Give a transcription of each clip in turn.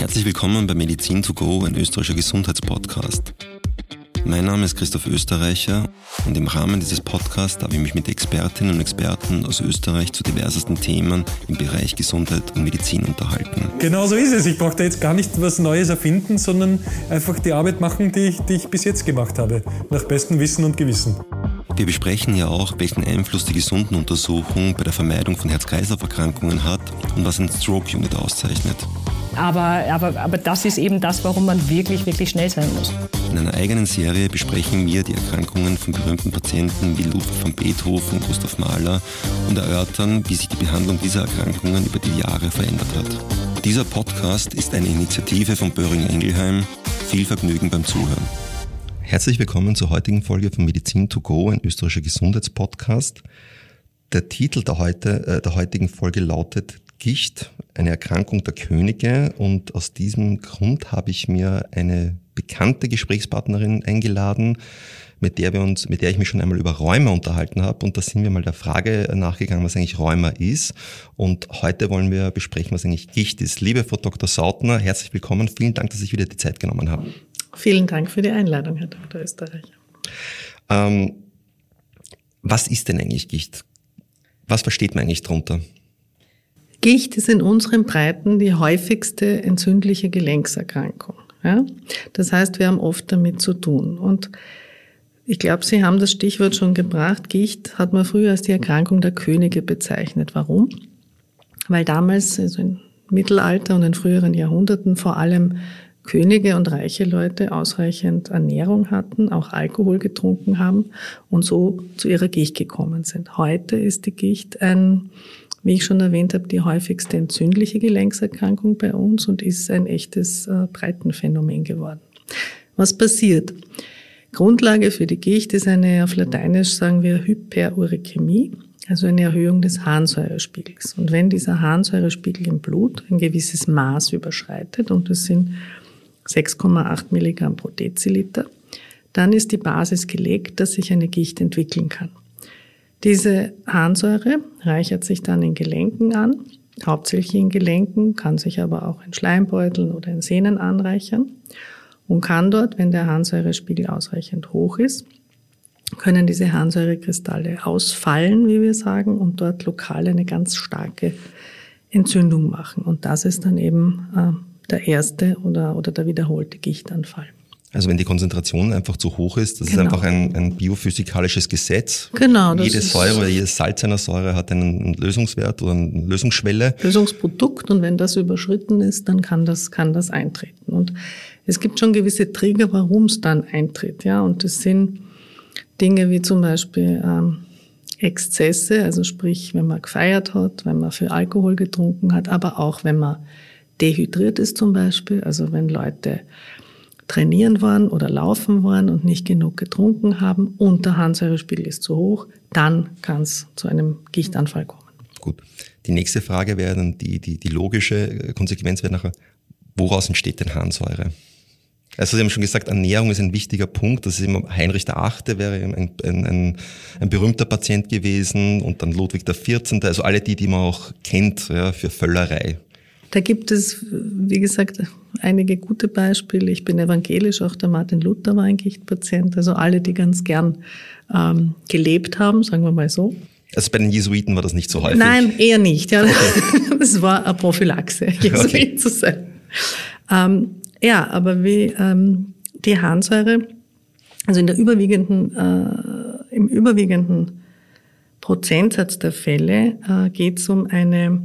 Herzlich willkommen bei Medizin to go, ein österreichischer Gesundheitspodcast. Mein Name ist Christoph Österreicher und im Rahmen dieses Podcasts darf ich mich mit Expertinnen und Experten aus Österreich zu diversesten Themen im Bereich Gesundheit und Medizin unterhalten. Genau so ist es. Ich brauche da jetzt gar nicht was Neues erfinden, sondern einfach die Arbeit machen, die ich, die ich bis jetzt gemacht habe, nach bestem Wissen und Gewissen. Wir besprechen ja auch, welchen Einfluss die Gesundenuntersuchung bei der Vermeidung von Herz-Kreislauf-Erkrankungen hat und was ein Stroke-Unit auszeichnet. Aber, aber, aber das ist eben das, warum man wirklich, wirklich schnell sein muss. In einer eigenen Serie besprechen wir die Erkrankungen von berühmten Patienten wie Ludwig van Beethoven, Gustav Mahler und erörtern, wie sich die Behandlung dieser Erkrankungen über die Jahre verändert hat. Dieser Podcast ist eine Initiative von Böhringer Ingelheim. Viel Vergnügen beim Zuhören. Herzlich willkommen zur heutigen Folge von Medizin to go, ein österreichischer Gesundheitspodcast. Der Titel der, heute, äh, der heutigen Folge lautet Gicht, eine Erkrankung der Könige und aus diesem Grund habe ich mir eine bekannte Gesprächspartnerin eingeladen, mit der wir uns, mit der ich mich schon einmal über Rheuma unterhalten habe und da sind wir mal der Frage nachgegangen, was eigentlich Rheuma ist und heute wollen wir besprechen, was eigentlich Gicht ist. Liebe Frau Dr. Sautner, herzlich willkommen. Vielen Dank, dass ich wieder die Zeit genommen habe. Vielen Dank für die Einladung, Herr Dr. Österreicher. Ähm, was ist denn eigentlich Gicht? Was versteht man eigentlich darunter? Gicht ist in unseren Breiten die häufigste entzündliche Gelenkserkrankung. Ja? Das heißt, wir haben oft damit zu tun. Und ich glaube, Sie haben das Stichwort schon gebracht. Gicht hat man früher als die Erkrankung der Könige bezeichnet. Warum? Weil damals, also im Mittelalter und in früheren Jahrhunderten, vor allem Könige und reiche Leute ausreichend Ernährung hatten, auch Alkohol getrunken haben und so zu ihrer Gicht gekommen sind. Heute ist die Gicht ein wie ich schon erwähnt habe, die häufigste entzündliche Gelenkserkrankung bei uns und ist ein echtes äh, Breitenphänomen geworden. Was passiert? Grundlage für die Gicht ist eine, auf Lateinisch sagen wir Hyperuricämie, also eine Erhöhung des Harnsäurespiegels. Und wenn dieser Harnsäurespiegel im Blut ein gewisses Maß überschreitet, und das sind 6,8 Milligramm pro Deziliter, dann ist die Basis gelegt, dass sich eine Gicht entwickeln kann. Diese Harnsäure reichert sich dann in Gelenken an, hauptsächlich in Gelenken, kann sich aber auch in Schleimbeuteln oder in Sehnen anreichern und kann dort, wenn der Harnsäurespiegel ausreichend hoch ist, können diese Harnsäurekristalle ausfallen, wie wir sagen, und dort lokal eine ganz starke Entzündung machen. Und das ist dann eben äh, der erste oder, oder der wiederholte Gichtanfall. Also wenn die Konzentration einfach zu hoch ist, das genau. ist einfach ein, ein biophysikalisches Gesetz. Genau. Jede Säure oder jedes Salz einer Säure hat einen Lösungswert oder eine Lösungsschwelle. Lösungsprodukt und wenn das überschritten ist, dann kann das, kann das eintreten. Und es gibt schon gewisse Trigger, warum es dann eintritt. Ja, und das sind Dinge wie zum Beispiel ähm, Exzesse, also sprich, wenn man gefeiert hat, wenn man für Alkohol getrunken hat, aber auch wenn man dehydriert ist zum Beispiel, also wenn Leute trainieren waren oder laufen waren und nicht genug getrunken haben und der Harnsäurespiegel ist zu hoch, dann kann es zu einem Gichtanfall kommen. Gut. Die nächste Frage wäre dann die, die, die logische Konsequenz wäre nachher, woraus entsteht denn Harnsäure? Also Sie haben schon gesagt, Ernährung ist ein wichtiger Punkt. Das ist immer Heinrich der Achte wäre ein, ein, ein, ein berühmter Patient gewesen und dann Ludwig der 14. Also alle die, die man auch kennt ja, für Völlerei. Da gibt es, wie gesagt, einige gute Beispiele. Ich bin evangelisch, auch der Martin Luther war ein Gichtpatient. Also alle, die ganz gern ähm, gelebt haben, sagen wir mal so. Also bei den Jesuiten war das nicht so häufig? Nein, eher nicht. Ja. Okay. Das war eine Prophylaxe, Jesuit okay. zu sein. Ähm, ja, aber wie ähm, die Harnsäure, also in der überwiegenden, äh, im überwiegenden Prozentsatz der Fälle äh, geht es um eine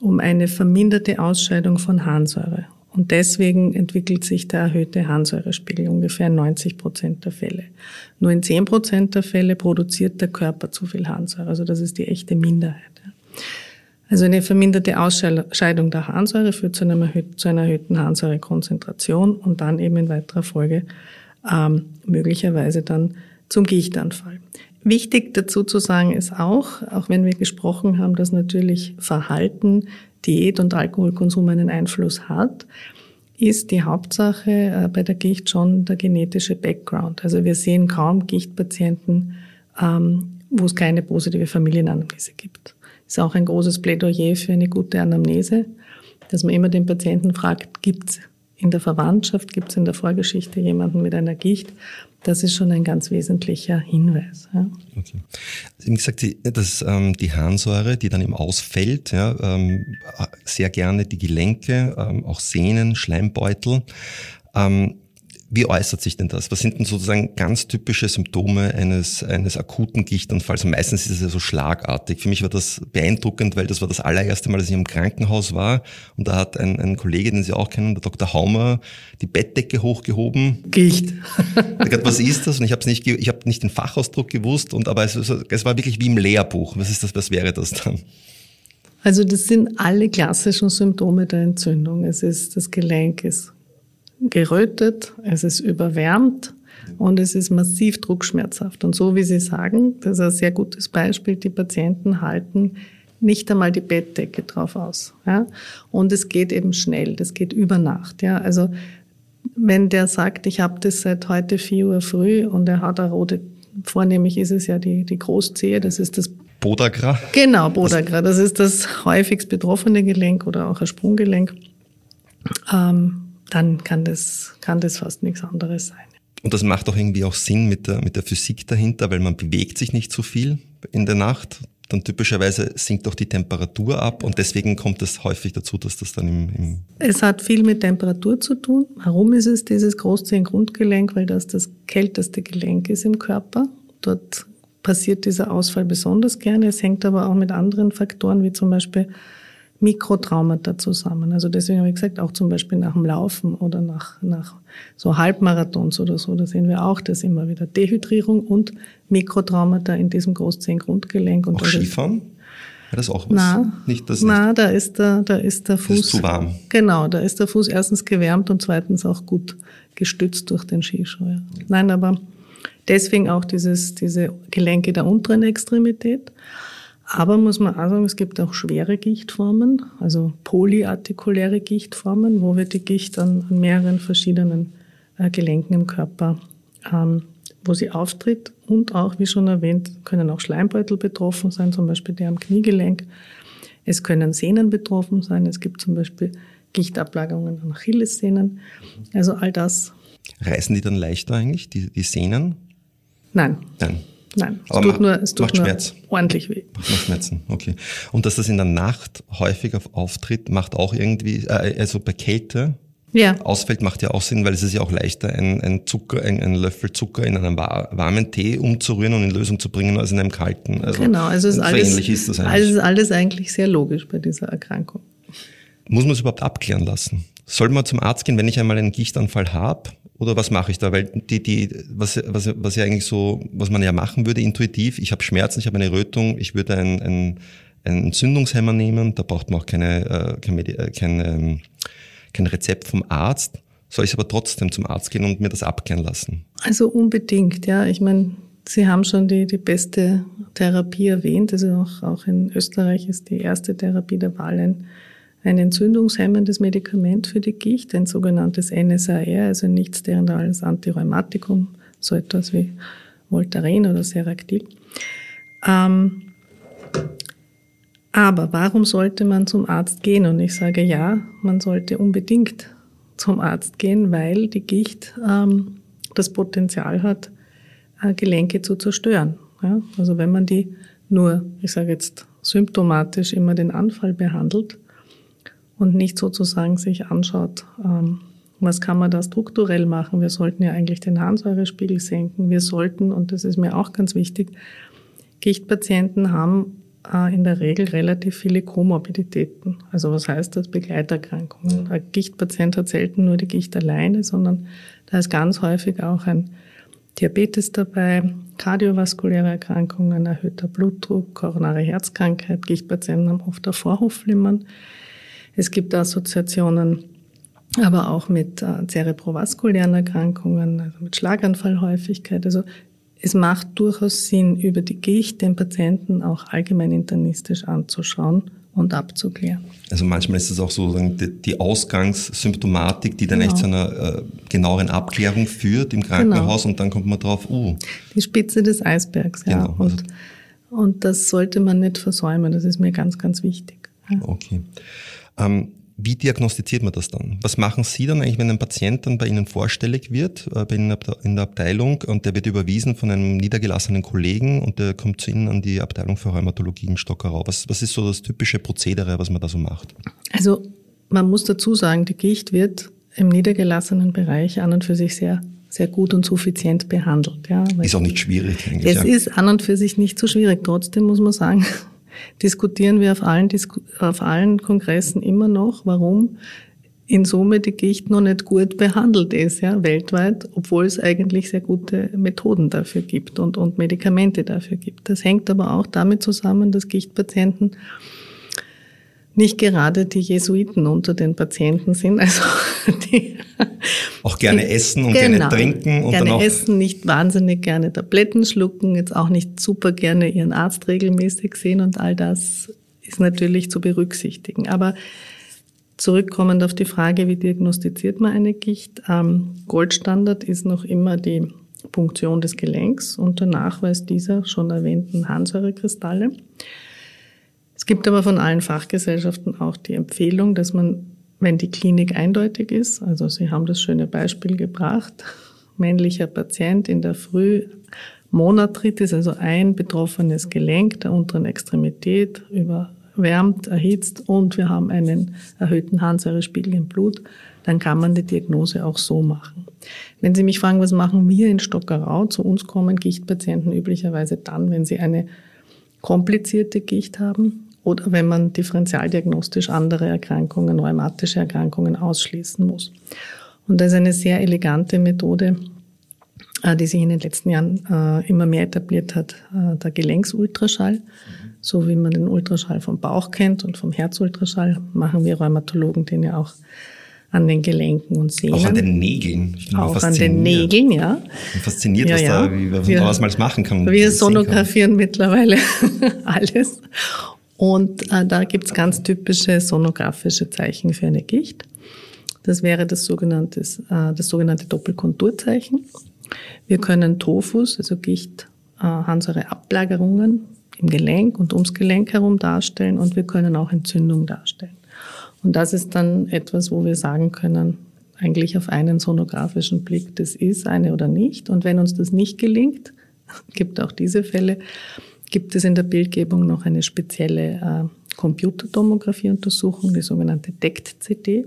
um eine verminderte Ausscheidung von Harnsäure. Und deswegen entwickelt sich der erhöhte Harnsäurespiegel ungefähr in 90 Prozent der Fälle. Nur in 10 Prozent der Fälle produziert der Körper zu viel Harnsäure. Also das ist die echte Minderheit. Also eine verminderte Ausscheidung der Harnsäure führt zu, erhöht, zu einer erhöhten Harnsäurekonzentration und dann eben in weiterer Folge ähm, möglicherweise dann zum Gichtanfall. Wichtig dazu zu sagen ist auch, auch wenn wir gesprochen haben, dass natürlich Verhalten, Diät und Alkoholkonsum einen Einfluss hat, ist die Hauptsache äh, bei der Gicht schon der genetische Background. Also wir sehen kaum Gichtpatienten, ähm, wo es keine positive Familienanamnese gibt. Ist auch ein großes Plädoyer für eine gute Anamnese. dass man immer den Patienten fragt, gibt es in der Verwandtschaft, gibt es in der Vorgeschichte jemanden mit einer Gicht? Das ist schon ein ganz wesentlicher Hinweis. Ja. Okay. Sie haben gesagt, dass ähm, die Harnsäure, die dann eben ausfällt, ja, ähm, sehr gerne die Gelenke, ähm, auch Sehnen, Schleimbeutel. Ähm, wie äußert sich denn das? Was sind denn sozusagen ganz typische Symptome eines, eines akuten Gichtanfalls? Und meistens ist es ja so schlagartig. Für mich war das beeindruckend, weil das war das allererste Mal, dass ich im Krankenhaus war. Und da hat ein, ein Kollege, den Sie auch kennen, der Dr. Haumer, die Bettdecke hochgehoben. Gicht. Gesagt, was ist das? Und ich habe nicht, ich habe nicht den Fachausdruck gewusst. Und aber es, es war wirklich wie im Lehrbuch. Was ist das? Was wäre das dann? Also das sind alle klassischen Symptome der Entzündung. Es ist das Gelenk ist gerötet, es ist überwärmt und es ist massiv druckschmerzhaft. Und so wie Sie sagen, das ist ein sehr gutes Beispiel, die Patienten halten nicht einmal die Bettdecke drauf aus. Ja? Und es geht eben schnell, das geht über Nacht. Ja? Also wenn der sagt, ich habe das seit heute 4 Uhr früh und er hat eine rote, vornehmlich ist es ja die, die Großzehe, das ist das Podagra? Genau, Podagra. Das ist das häufigst betroffene Gelenk oder auch ein Sprunggelenk. Ähm, dann kann das, kann das fast nichts anderes sein. Und das macht auch irgendwie auch Sinn mit der, mit der Physik dahinter, weil man bewegt sich nicht so viel in der Nacht. Dann typischerweise sinkt auch die Temperatur ab und deswegen kommt es häufig dazu, dass das dann im, im Es hat viel mit Temperatur zu tun. Warum ist es dieses Großzehengrundgelenk? Weil das das kälteste Gelenk ist im Körper. Dort passiert dieser Ausfall besonders gerne. Es hängt aber auch mit anderen Faktoren, wie zum Beispiel Mikrotraumata zusammen. Also deswegen habe ich gesagt, auch zum Beispiel nach dem Laufen oder nach, nach so Halbmarathons oder so, da sehen wir auch das immer wieder. Dehydrierung und Mikrotraumata in diesem Großzehengrundgelenk. Und auch Skifahren? Ja, das auch was? Na, nicht, das na da, ist der, da ist der Fuß. ist zu warm. Genau, da ist der Fuß erstens gewärmt und zweitens auch gut gestützt durch den Skischuh. Ja. Nein, aber deswegen auch dieses, diese Gelenke der unteren Extremität. Aber muss man auch sagen, es gibt auch schwere Gichtformen, also polyartikuläre Gichtformen, wo wir die Gicht an, an mehreren verschiedenen äh, Gelenken im Körper, ähm, wo sie auftritt. Und auch, wie schon erwähnt, können auch Schleimbeutel betroffen sein, zum Beispiel der am Kniegelenk. Es können Sehnen betroffen sein. Es gibt zum Beispiel Gichtablagerungen an Achillessehnen. Also all das. Reißen die dann leichter eigentlich, die, die Sehnen? Nein. Nein. Nein, es Aber tut, nur, es tut macht nur Schmerz. ordentlich weh. Macht Schmerzen, okay. Und dass das in der Nacht häufiger auftritt, macht auch irgendwie, äh, also bei Kälte ja. ausfällt, macht ja auch Sinn, weil es ist ja auch leichter, ein, ein Zucker, ein, ein Löffel Zucker in einem warmen Tee umzurühren und in Lösung zu bringen, als in einem kalten. Also genau, also ist alles, ist das eigentlich. alles, alles eigentlich sehr logisch bei dieser Erkrankung. Muss man es überhaupt abklären lassen? Soll man zum Arzt gehen, wenn ich einmal einen Gichtanfall habe? Oder was mache ich da? Weil die, die, was, was, was ja eigentlich so, was man ja machen würde intuitiv, ich habe Schmerzen, ich habe eine Rötung, ich würde ein, ein, ein Entzündungshemmer nehmen, da braucht man auch keine, äh, kein, äh, kein, ähm, kein Rezept vom Arzt. Soll ich aber trotzdem zum Arzt gehen und mir das abklären lassen? Also unbedingt, ja. Ich meine, Sie haben schon die, die beste Therapie erwähnt. Also auch, auch in Österreich ist die erste Therapie der Wahl ein ein entzündungshemmendes Medikament für die Gicht, ein sogenanntes NSAR, also nicht steroidales Antirheumatikum, so etwas wie Voltaren oder Seractil. Ähm, aber warum sollte man zum Arzt gehen? Und ich sage ja, man sollte unbedingt zum Arzt gehen, weil die Gicht ähm, das Potenzial hat, äh, Gelenke zu zerstören. Ja? Also wenn man die nur, ich sage jetzt symptomatisch immer den Anfall behandelt, und nicht sozusagen sich anschaut, ähm, was kann man da strukturell machen. Wir sollten ja eigentlich den Harnsäurespiegel senken. Wir sollten, und das ist mir auch ganz wichtig, Gichtpatienten haben äh, in der Regel relativ viele Komorbiditäten. Also was heißt das? Begleiterkrankungen. Ein Gichtpatient hat selten nur die Gicht alleine, sondern da ist ganz häufig auch ein Diabetes dabei, kardiovaskuläre Erkrankungen, erhöhter Blutdruck, koronare Herzkrankheit. Gichtpatienten haben oft ein Vorhofflimmern. Es gibt Assoziationen aber auch mit äh, zerebrovaskulären Erkrankungen, also mit Schlaganfallhäufigkeit. Also es macht durchaus Sinn, über die Gicht den Patienten auch allgemein internistisch anzuschauen und abzuklären. Also manchmal ist es auch so die Ausgangssymptomatik, die dann genau. echt zu einer äh, genaueren Abklärung führt im Krankenhaus genau. und dann kommt man drauf, uh. Die Spitze des Eisbergs, ja. Genau. Und, und das sollte man nicht versäumen, das ist mir ganz, ganz wichtig. Ja. Okay. Ähm, wie diagnostiziert man das dann? Was machen Sie dann eigentlich, wenn ein Patient dann bei Ihnen vorstellig wird, äh, bei Ihnen in der Abteilung und der wird überwiesen von einem niedergelassenen Kollegen und der kommt zu Ihnen an die Abteilung für Rheumatologie in Stockerau? Was, was ist so das typische Prozedere, was man da so macht? Also man muss dazu sagen, die Gicht wird im niedergelassenen Bereich an und für sich sehr sehr gut und suffizient behandelt. Ja, ist auch nicht schwierig. Eigentlich, es ja. ist an und für sich nicht so schwierig. Trotzdem muss man sagen, diskutieren wir auf allen, auf allen Kongressen immer noch, warum in Summe die Gicht noch nicht gut behandelt ist, ja, weltweit, obwohl es eigentlich sehr gute Methoden dafür gibt und, und Medikamente dafür gibt. Das hängt aber auch damit zusammen, dass Gichtpatienten nicht gerade die Jesuiten unter den Patienten sind, also die auch gerne die, essen und genau, gerne trinken und gerne dann auch essen, nicht wahnsinnig gerne Tabletten schlucken, jetzt auch nicht super gerne ihren Arzt regelmäßig sehen und all das ist natürlich zu berücksichtigen. Aber zurückkommend auf die Frage, wie diagnostiziert man eine Gicht? Ähm, Goldstandard ist noch immer die Punktion des Gelenks und der Nachweis dieser schon erwähnten Harnsäurekristalle. Es gibt aber von allen Fachgesellschaften auch die Empfehlung, dass man, wenn die Klinik eindeutig ist, also Sie haben das schöne Beispiel gebracht, männlicher Patient in der Früh Monatritis, also ein betroffenes Gelenk der unteren Extremität überwärmt, erhitzt und wir haben einen erhöhten Harnsäurespiegel im Blut, dann kann man die Diagnose auch so machen. Wenn Sie mich fragen, was machen wir in Stockerau? Zu uns kommen Gichtpatienten üblicherweise dann, wenn sie eine komplizierte Gicht haben oder wenn man differentialdiagnostisch andere Erkrankungen, rheumatische Erkrankungen ausschließen muss. Und das ist eine sehr elegante Methode, äh, die sich in den letzten Jahren äh, immer mehr etabliert hat, äh, der Gelenksultraschall. So wie man den Ultraschall vom Bauch kennt und vom Herzultraschall, machen wir Rheumatologen den ja auch an den Gelenken und Sehnen. Auch an den Nägeln. Ich bin auch an den Nägeln, ja. Und fasziniert, ja, was ja. da, wie man wir, was machen kann. Wir sonografieren mittlerweile alles. Und äh, da gibt's ganz typische sonografische Zeichen für eine Gicht. Das wäre das sogenannte, äh, das sogenannte Doppelkonturzeichen. Wir können Tophus, also Gicht, äh, Harnsäureablagerungen im Gelenk und ums Gelenk herum darstellen und wir können auch Entzündung darstellen. Und das ist dann etwas, wo wir sagen können, eigentlich auf einen sonografischen Blick, das ist eine oder nicht. Und wenn uns das nicht gelingt, gibt auch diese Fälle, gibt es in der Bildgebung noch eine spezielle äh, Computertomographie-Untersuchung, die sogenannte DECT-CT.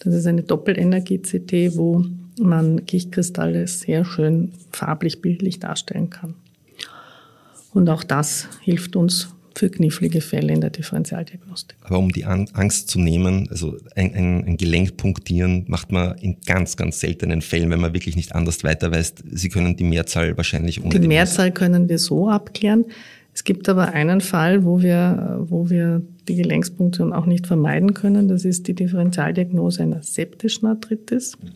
Das ist eine Doppelenergie-CT, wo man Gichtkristalle sehr schön farblich bildlich darstellen kann. Und auch das hilft uns für knifflige Fälle in der Differentialdiagnostik. Aber um die Angst zu nehmen, also ein, ein, ein, Gelenk punktieren macht man in ganz, ganz seltenen Fällen, wenn man wirklich nicht anders weiter weiß. Sie können die Mehrzahl wahrscheinlich ohne Die Mehrzahl Maß. können wir so abklären. Es gibt aber einen Fall, wo wir, wo wir die Gelenkspunktion auch nicht vermeiden können. Das ist die Differentialdiagnose einer septischen Arthritis, mhm.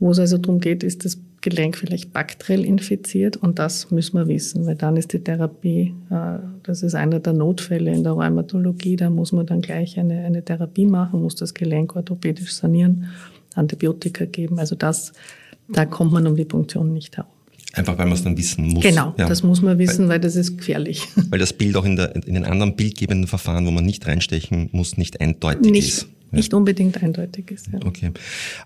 wo es also darum geht, ist das Gelenk vielleicht bakteriell infiziert und das müssen wir wissen, weil dann ist die Therapie, äh, das ist einer der Notfälle in der Rheumatologie, da muss man dann gleich eine, eine Therapie machen, muss das Gelenk orthopädisch sanieren, Antibiotika geben. Also das, da kommt man um die Punktion nicht herum. Einfach weil man es dann wissen muss. Genau, ja. das muss man wissen, weil, weil, das ist gefährlich. Weil das Bild auch in, der, in den anderen bildgebenden Verfahren, wo man nicht reinstechen muss, nicht eindeutig nicht, ist. Ja. Nicht unbedingt eindeutig ist. Ja. Okay.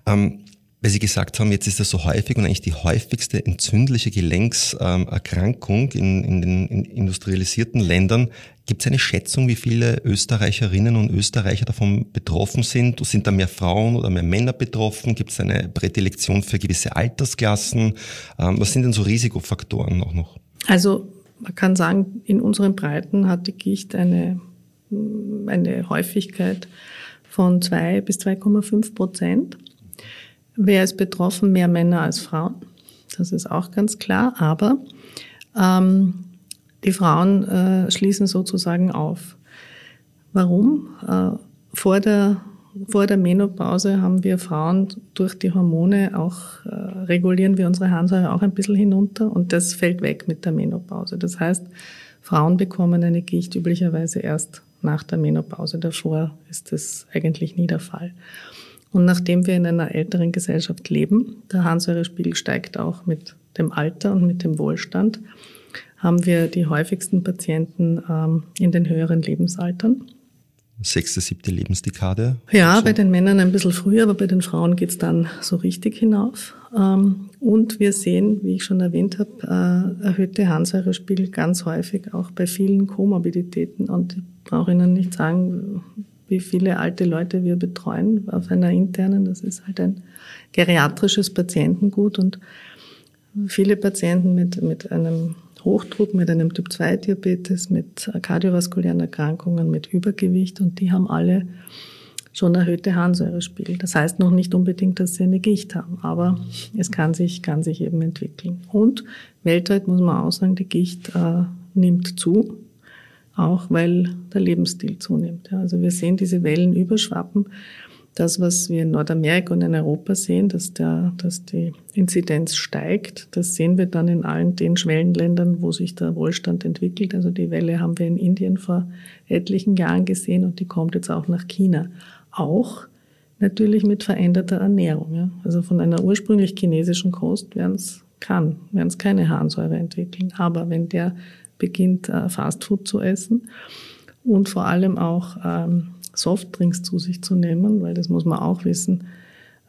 Ähm, weil Sie gesagt haben, jetzt ist das so häufig und eigentlich die häufigste entzündliche Gelenkserkrankung in, in den in industrialisierten Ländern. Gibt es eine Schätzung, wie viele Österreicherinnen und Österreicher davon betroffen sind? Sind da mehr Frauen oder mehr Männer betroffen? Gibt es eine Prädilektion für gewisse Altersklassen? Ähm, was sind denn so Risikofaktoren auch noch? Also man kann sagen, in unseren Breiten hat die Gicht eine, eine Häufigkeit von zwei bis 2,5 Prozent. Wer ist betroffen? Mehr Männer als Frauen. Das ist auch ganz klar. Aber ähm, die Frauen äh, schließen sozusagen auf. Warum? Äh, vor, der, vor der Menopause haben wir Frauen durch die Hormone auch, äh, regulieren wir unsere Harnsäure auch ein bisschen hinunter und das fällt weg mit der Menopause. Das heißt, Frauen bekommen eine Gicht üblicherweise erst nach der Menopause. Davor ist das eigentlich nie der Fall. Und nachdem wir in einer älteren Gesellschaft leben, der Harnsäurespiegel steigt auch mit dem Alter und mit dem Wohlstand, haben wir die häufigsten Patienten ähm, in den höheren Lebensaltern. sechste, siebte Lebensdekade? Ja, so. bei den Männern ein bisschen früher, aber bei den Frauen geht's dann so richtig hinauf. Ähm, und wir sehen, wie ich schon erwähnt habe, äh, erhöhte Harnsäurespiegel ganz häufig auch bei vielen Komorbiditäten. Und ich brauche Ihnen nicht sagen, wie viele alte Leute wir betreuen auf einer internen. Das ist halt ein geriatrisches Patientengut und viele Patienten mit, mit einem Hochdruck, mit einem Typ-2-Diabetes, mit kardiovaskulären Erkrankungen, mit Übergewicht und die haben alle schon erhöhte Harnsäurespiegel. Das heißt noch nicht unbedingt, dass sie eine Gicht haben, aber es kann sich, kann sich eben entwickeln. Und weltweit muss man auch sagen, die Gicht äh, nimmt zu, auch weil der Lebensstil zunimmt. Also wir sehen diese Wellen überschwappen das, was wir in Nordamerika und in Europa sehen, dass, der, dass die Inzidenz steigt, das sehen wir dann in allen den Schwellenländern, wo sich der Wohlstand entwickelt. Also die Welle haben wir in Indien vor etlichen Jahren gesehen und die kommt jetzt auch nach China. Auch natürlich mit veränderter Ernährung. Ja. Also von einer ursprünglich chinesischen Kost werden es kann, werden es keine Harnsäure entwickeln. Aber wenn der beginnt, äh, Fastfood zu essen und vor allem auch ähm, Softdrinks zu sich zu nehmen, weil das muss man auch wissen.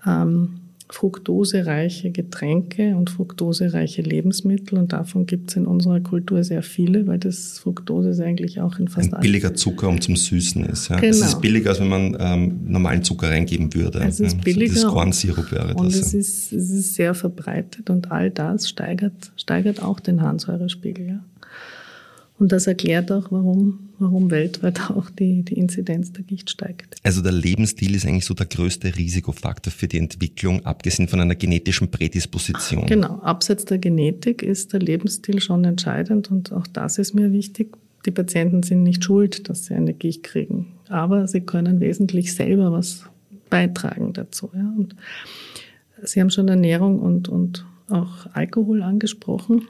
Ähm, fruktosereiche Getränke und fruktosereiche Lebensmittel und davon gibt es in unserer Kultur sehr viele, weil das Fructose ist eigentlich auch in fast Ein billiger Zucker um zum Süßen ist. Ja. Genau. Es ist billiger, als wenn man ähm, normalen Zucker reingeben würde. Es ist billiger. Das Kornsirup wäre das. Und es, ist, es ist sehr verbreitet und all das steigert, steigert auch den Harnsäurespiegel. Ja. Und das erklärt auch, warum, warum weltweit auch die, die Inzidenz der Gicht steigt. Also der Lebensstil ist eigentlich so der größte Risikofaktor für die Entwicklung, abgesehen von einer genetischen Prädisposition. Genau, abseits der Genetik ist der Lebensstil schon entscheidend und auch das ist mir wichtig. Die Patienten sind nicht schuld, dass sie eine Gicht kriegen, aber sie können wesentlich selber was beitragen dazu. Ja. Und Sie haben schon Ernährung und, und auch Alkohol angesprochen.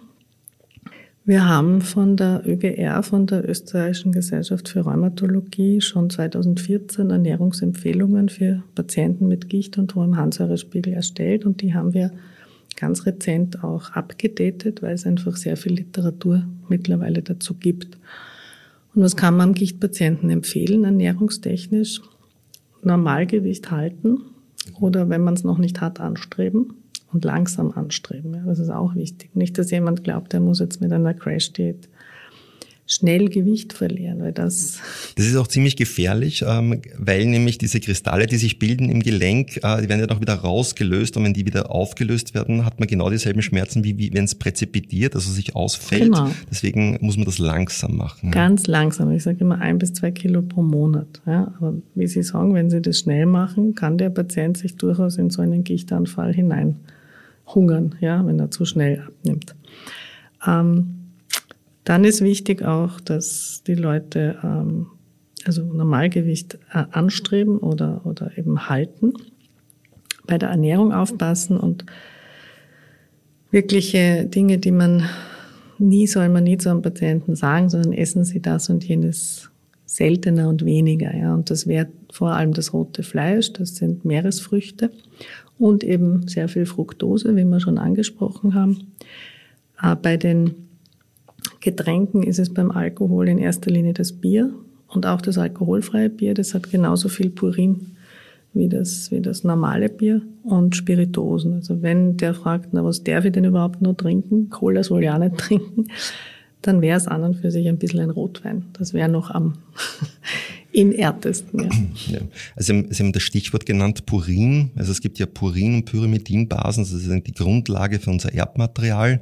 Wir haben von der ÖGR, von der Österreichischen Gesellschaft für Rheumatologie, schon 2014 Ernährungsempfehlungen für Patienten mit Gicht und hohem Harnsäurespiegel erstellt und die haben wir ganz rezent auch abgedatet, weil es einfach sehr viel Literatur mittlerweile dazu gibt. Und was kann man Gichtpatienten empfehlen, ernährungstechnisch? Normalgewicht halten oder wenn man es noch nicht hat, anstreben und langsam anstreben. Ja, das ist auch wichtig. Nicht, dass jemand glaubt, er muss jetzt mit einer Crash-Diät schnell Gewicht verlieren, weil das. Das ist auch ziemlich gefährlich, ähm, weil nämlich diese Kristalle, die sich bilden im Gelenk, äh, die werden ja noch wieder rausgelöst und wenn die wieder aufgelöst werden, hat man genau dieselben Schmerzen, wie, wie wenn es präzipitiert, also sich ausfällt. Genau. Deswegen muss man das langsam machen. Ganz langsam. Ich sage immer ein bis zwei Kilo pro Monat. Ja, aber wie Sie sagen, wenn Sie das schnell machen, kann der Patient sich durchaus in so einen Gichtanfall hinein hungern, ja, wenn er zu schnell abnimmt. Ähm, dann ist wichtig auch, dass die Leute ähm, also Normalgewicht äh, anstreben oder, oder eben halten, bei der Ernährung aufpassen und wirkliche Dinge, die man nie soll man nie zu einem Patienten sagen, sondern essen Sie das und jenes seltener und weniger. Ja. Und das wäre vor allem das rote Fleisch, das sind Meeresfrüchte und eben sehr viel Fructose, wie wir schon angesprochen haben. Äh, bei den Getränken ist es beim Alkohol in erster Linie das Bier und auch das alkoholfreie Bier. Das hat genauso viel Purin wie das, wie das normale Bier und Spiritosen. Also wenn der fragt, na was darf ich denn überhaupt nur trinken? Cola soll ja nicht trinken. Dann wäre es an und für sich ein bisschen ein Rotwein. Das wäre noch am inertesten. Ja. Ja. Also Sie haben das Stichwort genannt Purin. Also es gibt ja Purin- und Pyrimidinbasen, das ist die Grundlage für unser Erbmaterial.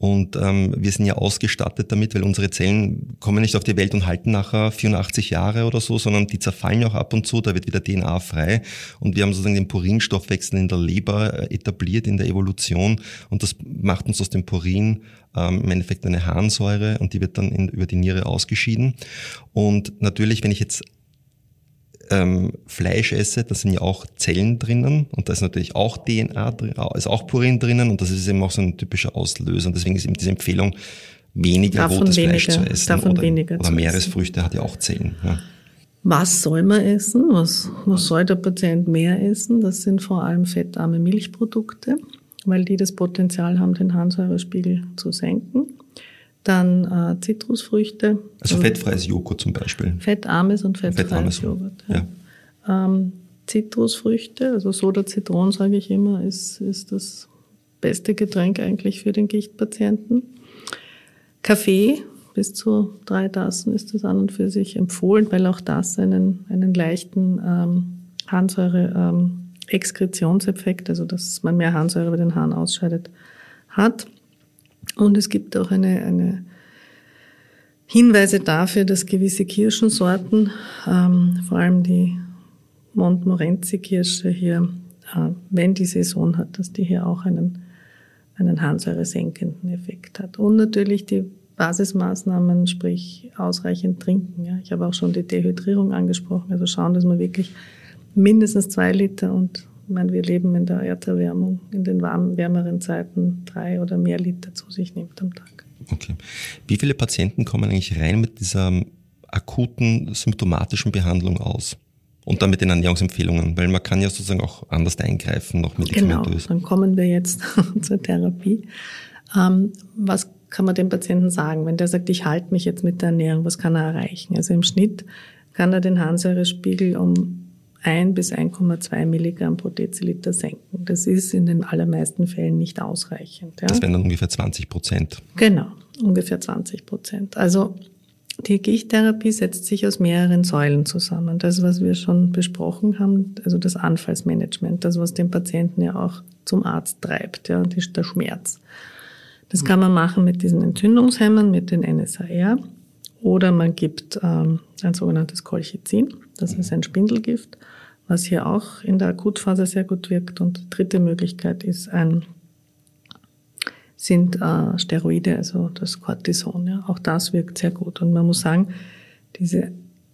Und ähm, wir sind ja ausgestattet damit, weil unsere Zellen kommen nicht auf die Welt und halten nachher 84 Jahre oder so, sondern die zerfallen auch ab und zu, da wird wieder DNA frei. Und wir haben sozusagen den Purinstoffwechsel in der Leber äh, etabliert in der Evolution. Und das macht uns aus dem Purin ähm, im Endeffekt eine Harnsäure und die wird dann in, über die Niere ausgeschieden. Und natürlich, wenn ich jetzt ähm, Fleisch esse, da sind ja auch Zellen drinnen und da ist natürlich auch DNA drin, ist auch Purin drinnen und das ist eben auch so ein typischer Auslöser und deswegen ist eben diese Empfehlung, weniger davon rotes weniger, Fleisch zu essen davon oder, weniger oder Meeresfrüchte hat ja auch Zellen. Ja. Was soll man essen? Was, was soll der Patient mehr essen? Das sind vor allem fettarme Milchprodukte, weil die das Potenzial haben, den Harnsäurespiegel zu senken. Dann äh, Zitrusfrüchte. Also fettfreies Joghurt zum Beispiel. Fettarmes und fettfreies Fettarmes, Joghurt. Ja. Ähm, Zitrusfrüchte, also Soda Zitron, sage ich immer, ist, ist das beste Getränk eigentlich für den Gichtpatienten. Kaffee, bis zu drei Tassen ist das an und für sich empfohlen, weil auch das einen, einen leichten ähm, Harnsäure-Exkretionseffekt, ähm, also dass man mehr Harnsäure über den Hahn ausscheidet, hat. Und es gibt auch eine, eine Hinweise dafür, dass gewisse Kirschensorten, ähm, vor allem die Montmorency-Kirsche hier, äh, wenn die Saison hat, dass die hier auch einen, einen harnsäuresenkenden Effekt hat. Und natürlich die Basismaßnahmen, sprich ausreichend trinken. Ja. Ich habe auch schon die Dehydrierung angesprochen, also schauen, dass man wirklich mindestens zwei Liter und ich meine, wir leben in der Erderwärmung, in den warmen, wärmeren Zeiten drei oder mehr Liter zu sich nimmt am Tag. Okay. Wie viele Patienten kommen eigentlich rein mit dieser akuten symptomatischen Behandlung aus? Und dann mit den Ernährungsempfehlungen, weil man kann ja sozusagen auch anders eingreifen, noch medikamentös. Genau, dann kommen wir jetzt zur Therapie. Ähm, was kann man dem Patienten sagen, wenn der sagt, ich halte mich jetzt mit der Ernährung, was kann er erreichen? Also im Schnitt kann er den Harnsäurespiegel um 1 bis 1,2 Milligramm pro Deziliter senken. Das ist in den allermeisten Fällen nicht ausreichend. Ja? Das wären dann ungefähr 20 Prozent. Genau, ungefähr 20 Prozent. Also die Gichttherapie setzt sich aus mehreren Säulen zusammen. Das, was wir schon besprochen haben, also das Anfallsmanagement, das, was den Patienten ja auch zum Arzt treibt, ja, der Schmerz. Das kann man machen mit diesen Entzündungshemmern, mit den NSAR. Oder man gibt ähm, ein sogenanntes Colchicin, das ist ein Spindelgift, was hier auch in der Akutphase sehr gut wirkt. Und die dritte Möglichkeit ist ein, sind äh, Steroide, also das Cortison. Ja. Auch das wirkt sehr gut. Und man muss sagen, diese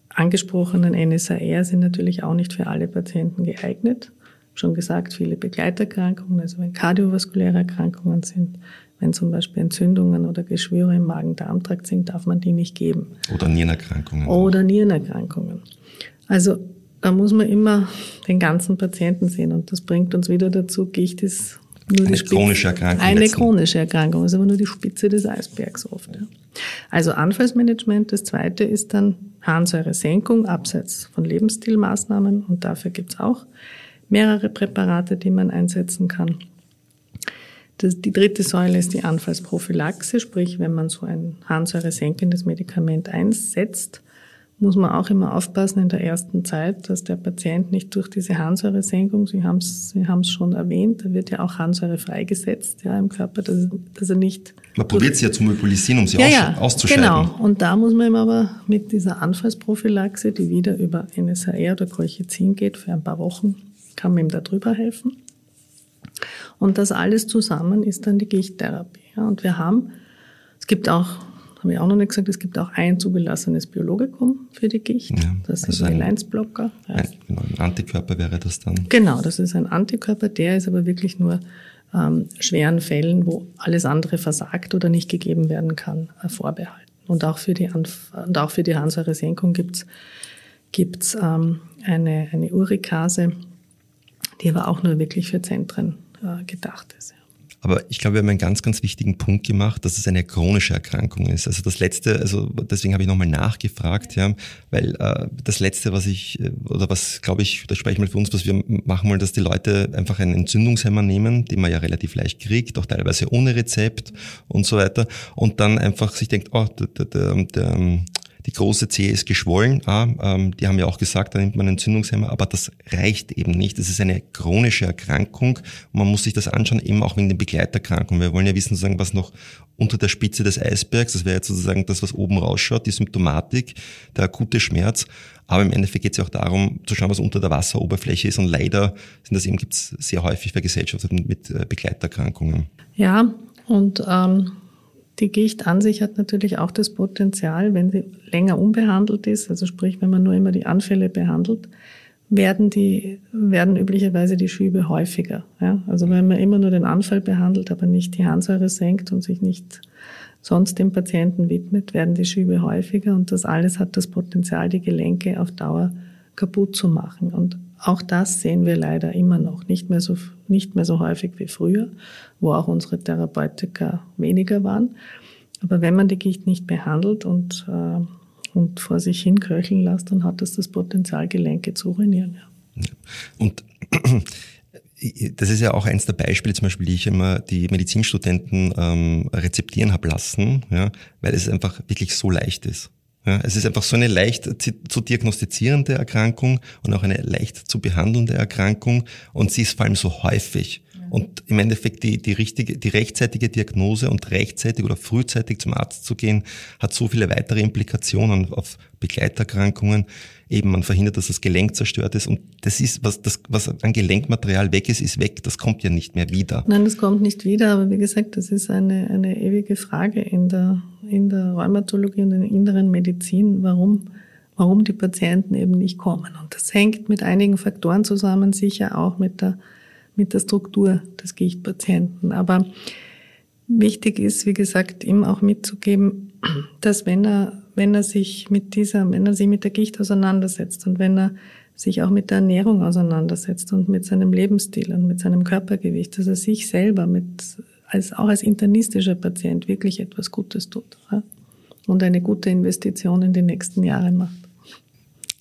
angesprochenen NSAR sind natürlich auch nicht für alle Patienten geeignet. Schon gesagt, viele Begleiterkrankungen, also wenn kardiovaskuläre Erkrankungen sind, wenn zum Beispiel Entzündungen oder Geschwüre im Magen-Darm-Trakt sind, darf man die nicht geben. Oder Nierenerkrankungen. Oder Nierenerkrankungen. Also da muss man immer den ganzen Patienten sehen und das bringt uns wieder dazu, Gicht ist nur eine die Spitze. chronische Erkrankung. Eine letzten. chronische Erkrankung, ist aber nur die Spitze des Eisbergs oft. Ja. Also Anfallsmanagement, das zweite ist dann Harnsäuresenkung abseits von Lebensstilmaßnahmen und dafür gibt's auch mehrere Präparate, die man einsetzen kann. Das, die dritte Säule ist die Anfallsprophylaxe, sprich, wenn man so ein harnsäuresenkendes Medikament einsetzt, muss man auch immer aufpassen in der ersten Zeit, dass der Patient nicht durch diese Harnsäuresenkung, Sie haben es Sie haben es schon erwähnt, da wird ja auch Harnsäure freigesetzt ja, im Körper, dass, dass er nicht... Man probiert sie ja zu mobilisieren, um sie ja, ja, auszuscheiden. Genau, und da muss man ihm aber mit dieser Anfallsprophylaxe, die wieder über NSAR oder Colchicin geht, für ein paar Wochen, kann man ihm da drüber helfen. Und das alles zusammen ist dann die Gichttherapie. Ja, und wir haben, es gibt auch, habe ich auch noch nicht gesagt, es gibt auch ein zugelassenes Biologikum für die Gicht. Ja, das also ist ein L1-Blocker. Ja. Ein, genau, ein Antikörper wäre das dann. Genau, das ist ein Antikörper, der ist aber wirklich nur ähm, schweren Fällen, wo alles andere versagt oder nicht gegeben werden kann, äh, vorbehalten. Und auch für die, Anf und auch für die Harnsäuresenkung gibt's gibt's ähm, eine, eine Urikase, die aber auch nur wirklich für Zentren äh, gedacht ist. Aber ich glaube, wir haben einen ganz, ganz wichtigen Punkt gemacht, dass es eine chronische Erkrankung ist. Also das letzte, also deswegen habe ich nochmal nachgefragt, ja, weil äh, das letzte, was ich, äh, oder was glaube ich, da spreche ich mal für uns, was wir machen wollen, dass die Leute einfach einen Entzündungshemmer nehmen, den man ja relativ leicht kriegt, auch teilweise ohne Rezept und so weiter, und dann einfach sich denkt, oh, der, der, der, der die große Zehe ist geschwollen. Ah, ähm, die haben ja auch gesagt, da nimmt man Entzündungshemmer, aber das reicht eben nicht. Das ist eine chronische Erkrankung. Man muss sich das anschauen, eben auch wegen den Begleiterkrankungen. Wir wollen ja wissen, sozusagen, was noch unter der Spitze des Eisbergs, das wäre jetzt sozusagen das, was oben rausschaut, die Symptomatik, der akute Schmerz. Aber im Endeffekt geht es ja auch darum, zu schauen, was unter der Wasseroberfläche ist. Und leider sind das eben gibt's sehr häufig vergesellschaftet mit äh, Begleiterkrankungen. Ja, und ähm, die Gicht an sich hat natürlich auch das Potenzial, wenn sie länger unbehandelt ist, also sprich, wenn man nur immer die Anfälle behandelt, werden die, werden üblicherweise die Schübe häufiger. Ja? Also wenn man immer nur den Anfall behandelt, aber nicht die Harnsäure senkt und sich nicht sonst dem Patienten widmet, werden die Schübe häufiger und das alles hat das Potenzial, die Gelenke auf Dauer kaputt zu machen. Und auch das sehen wir leider immer noch, nicht mehr so, nicht mehr so häufig wie früher, wo auch unsere Therapeutika weniger waren. Aber wenn man die Gicht nicht behandelt und, äh, und vor sich hin köcheln lässt, dann hat das das Potenzial, Gelenke zu ruinieren. Ja. Und das ist ja auch eins der Beispiele, zum Beispiel, die ich immer die Medizinstudenten ähm, rezeptieren habe lassen, ja, weil es einfach wirklich so leicht ist. Ja, es ist einfach so eine leicht zu diagnostizierende Erkrankung und auch eine leicht zu behandelnde Erkrankung und sie ist vor allem so häufig. Und im Endeffekt die, die richtige, die rechtzeitige Diagnose und rechtzeitig oder frühzeitig zum Arzt zu gehen, hat so viele weitere Implikationen auf Begleiterkrankungen. Eben, man verhindert, dass das Gelenk zerstört ist. Und das ist, was, das, was an Gelenkmaterial weg ist, ist weg. Das kommt ja nicht mehr wieder. Nein, das kommt nicht wieder. Aber wie gesagt, das ist eine, eine ewige Frage in der, in der Rheumatologie und in der inneren Medizin. Warum? warum die Patienten eben nicht kommen. Und das hängt mit einigen Faktoren zusammen, sicher auch mit der mit der Struktur des Gichtpatienten. Aber wichtig ist, wie gesagt, ihm auch mitzugeben, dass wenn er, wenn er sich mit dieser, wenn er sich mit der Gicht auseinandersetzt und wenn er sich auch mit der Ernährung auseinandersetzt und mit seinem Lebensstil und mit seinem Körpergewicht, dass er sich selber mit, als, auch als internistischer Patient wirklich etwas Gutes tut ja? und eine gute Investition in die nächsten Jahre macht.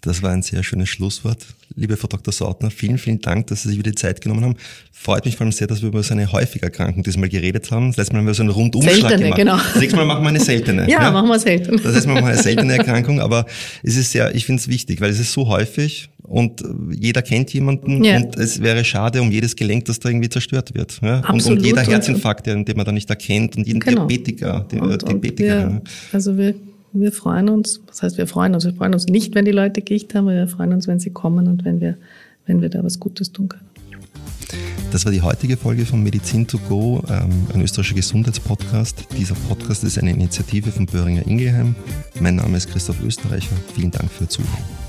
Das war ein sehr schönes Schlusswort. Liebe Frau Dr. Sautner, vielen, vielen Dank, dass Sie sich wieder die Zeit genommen haben. Freut mich vor allem sehr, dass wir über so eine häufige Erkrankung diesmal geredet haben. Das letzte Mal haben wir so einen Rundumschlag seltene, gemacht. Genau. Das nächste Mal machen wir eine seltene. ja, ja, machen wir selten. Das heißt, wir machen eine seltene Erkrankung, aber es ist sehr, ich finde es wichtig, weil es ist so häufig und jeder kennt jemanden ja. und es wäre schade um jedes Gelenk, das da irgendwie zerstört wird. Ja? Absolut. Und um jeder Herzinfarkt, den, man da nicht erkennt und jeden genau. Diabetiker, und, Diabetiker. Wir, also wir wir freuen uns, was heißt wir freuen uns? Wir freuen uns nicht, wenn die Leute Gicht haben, aber wir freuen uns, wenn sie kommen und wenn wir, wenn wir da was Gutes tun können. Das war die heutige Folge von Medizin to Go, ähm, ein österreichischer Gesundheitspodcast. Dieser Podcast ist eine Initiative von Böhringer Ingelheim. Mein Name ist Christoph Österreicher. Vielen Dank für Zuhören.